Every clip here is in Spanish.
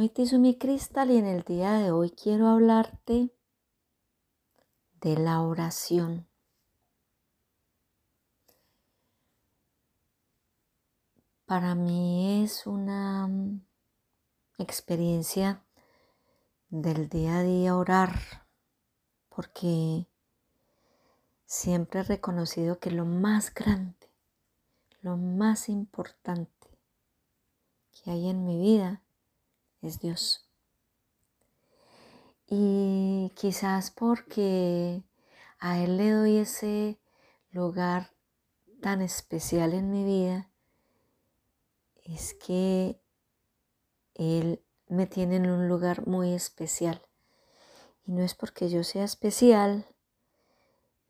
Soy Tizumi Cristal y en el día de hoy quiero hablarte de la oración. Para mí es una mm, experiencia del día a día orar, porque siempre he reconocido que lo más grande, lo más importante que hay en mi vida es Dios. Y quizás porque a Él le doy ese lugar tan especial en mi vida, es que Él me tiene en un lugar muy especial. Y no es porque yo sea especial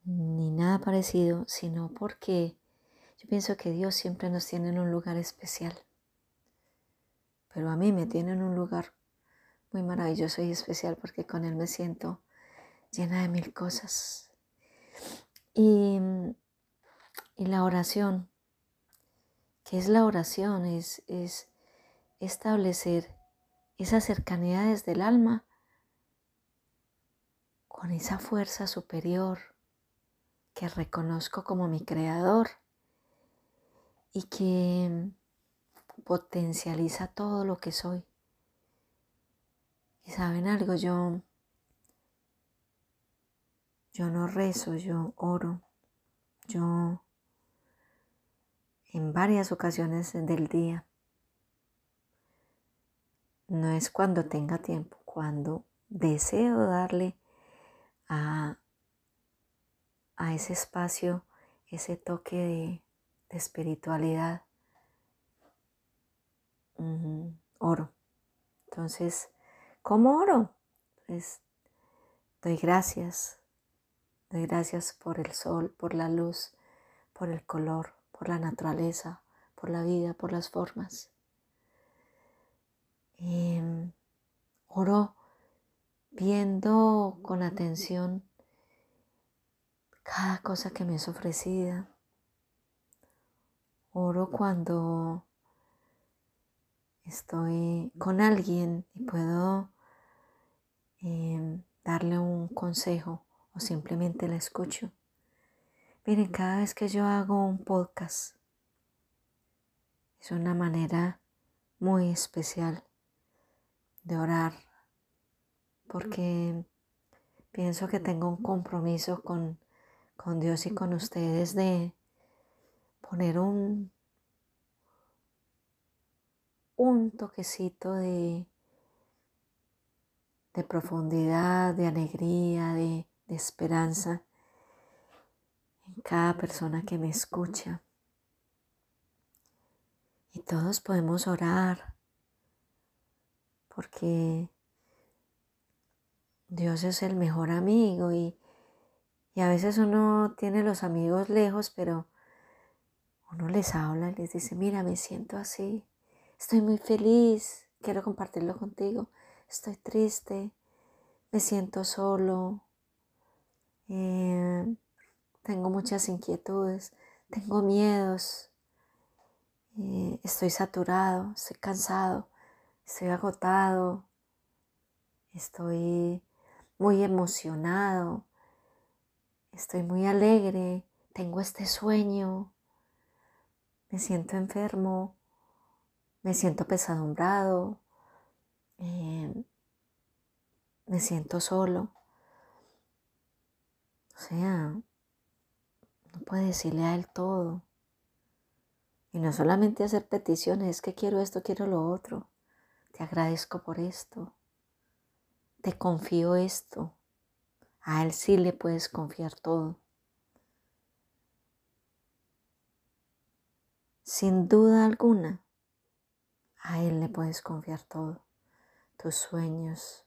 ni nada parecido, sino porque yo pienso que Dios siempre nos tiene en un lugar especial. Pero a mí me tiene en un lugar muy maravilloso y especial porque con Él me siento llena de mil cosas. Y, y la oración, ¿qué es la oración? Es, es establecer esa cercanía desde el alma con esa fuerza superior que reconozco como mi creador y que potencializa todo lo que soy. Y saben algo, yo, yo no rezo, yo oro, yo en varias ocasiones del día. No es cuando tenga tiempo, cuando deseo darle a, a ese espacio ese toque de, de espiritualidad. Oro. Entonces, ¿Cómo oro? Pues doy gracias. Doy gracias por el sol, por la luz, por el color, por la naturaleza, por la vida, por las formas. Em, oro viendo con atención cada cosa que me es ofrecida. Oro cuando estoy con alguien y puedo em, darle un consejo o simplemente la escucho. Miren, cada vez que yo hago un podcast, es una manera muy especial de orar, porque pienso que tengo un compromiso con, con Dios y con ustedes de poner un un toquecito de, de profundidad, de alegría, de, de esperanza en cada persona que me escucha. Y todos podemos orar porque Dios es el mejor amigo y, y, a veces uno tiene los amigos lejos, pero uno les habla y les dice, mira, me siento así, Estoy muy feliz, quiero compartirlo contigo. Estoy triste, me siento solo, eh, tengo muchas inquietudes, tengo miedos, eh, estoy saturado, estoy cansado, estoy agotado, estoy muy emocionado, estoy muy alegre, tengo este sueño, me siento enfermo, me siento pesadumbrado, eh, me siento solo. O sea, no puede decirle a él todo. Y no solamente hacer peticiones, es que quiero esto, quiero lo otro. Te agradezco por esto. Te confío esto. A él sí le puedes confiar todo. Sin duda alguna, A Él le puedes confiar todo, tus sueños,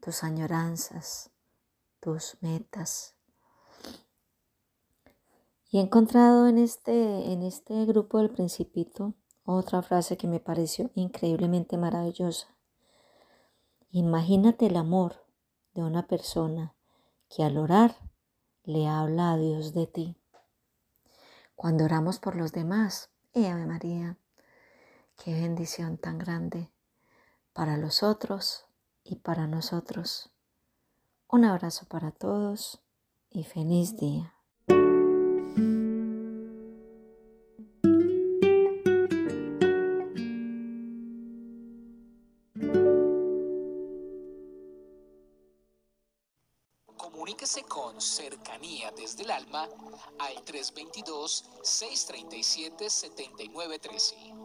tus añoranzas, tus metas. Y he encontrado en este, en este grupo del principito otra frase que me pareció increíblemente maravillosa. Imagínate el amor de una persona que al orar le habla a Dios de ti. Cuando oramos por los demás, ¡eh, Ave María! ¡Qué bendición tan grande para los otros y para nosotros! Un abrazo para todos y feliz día. Comuníquese con cercanía desde el alma al 322-637-7913.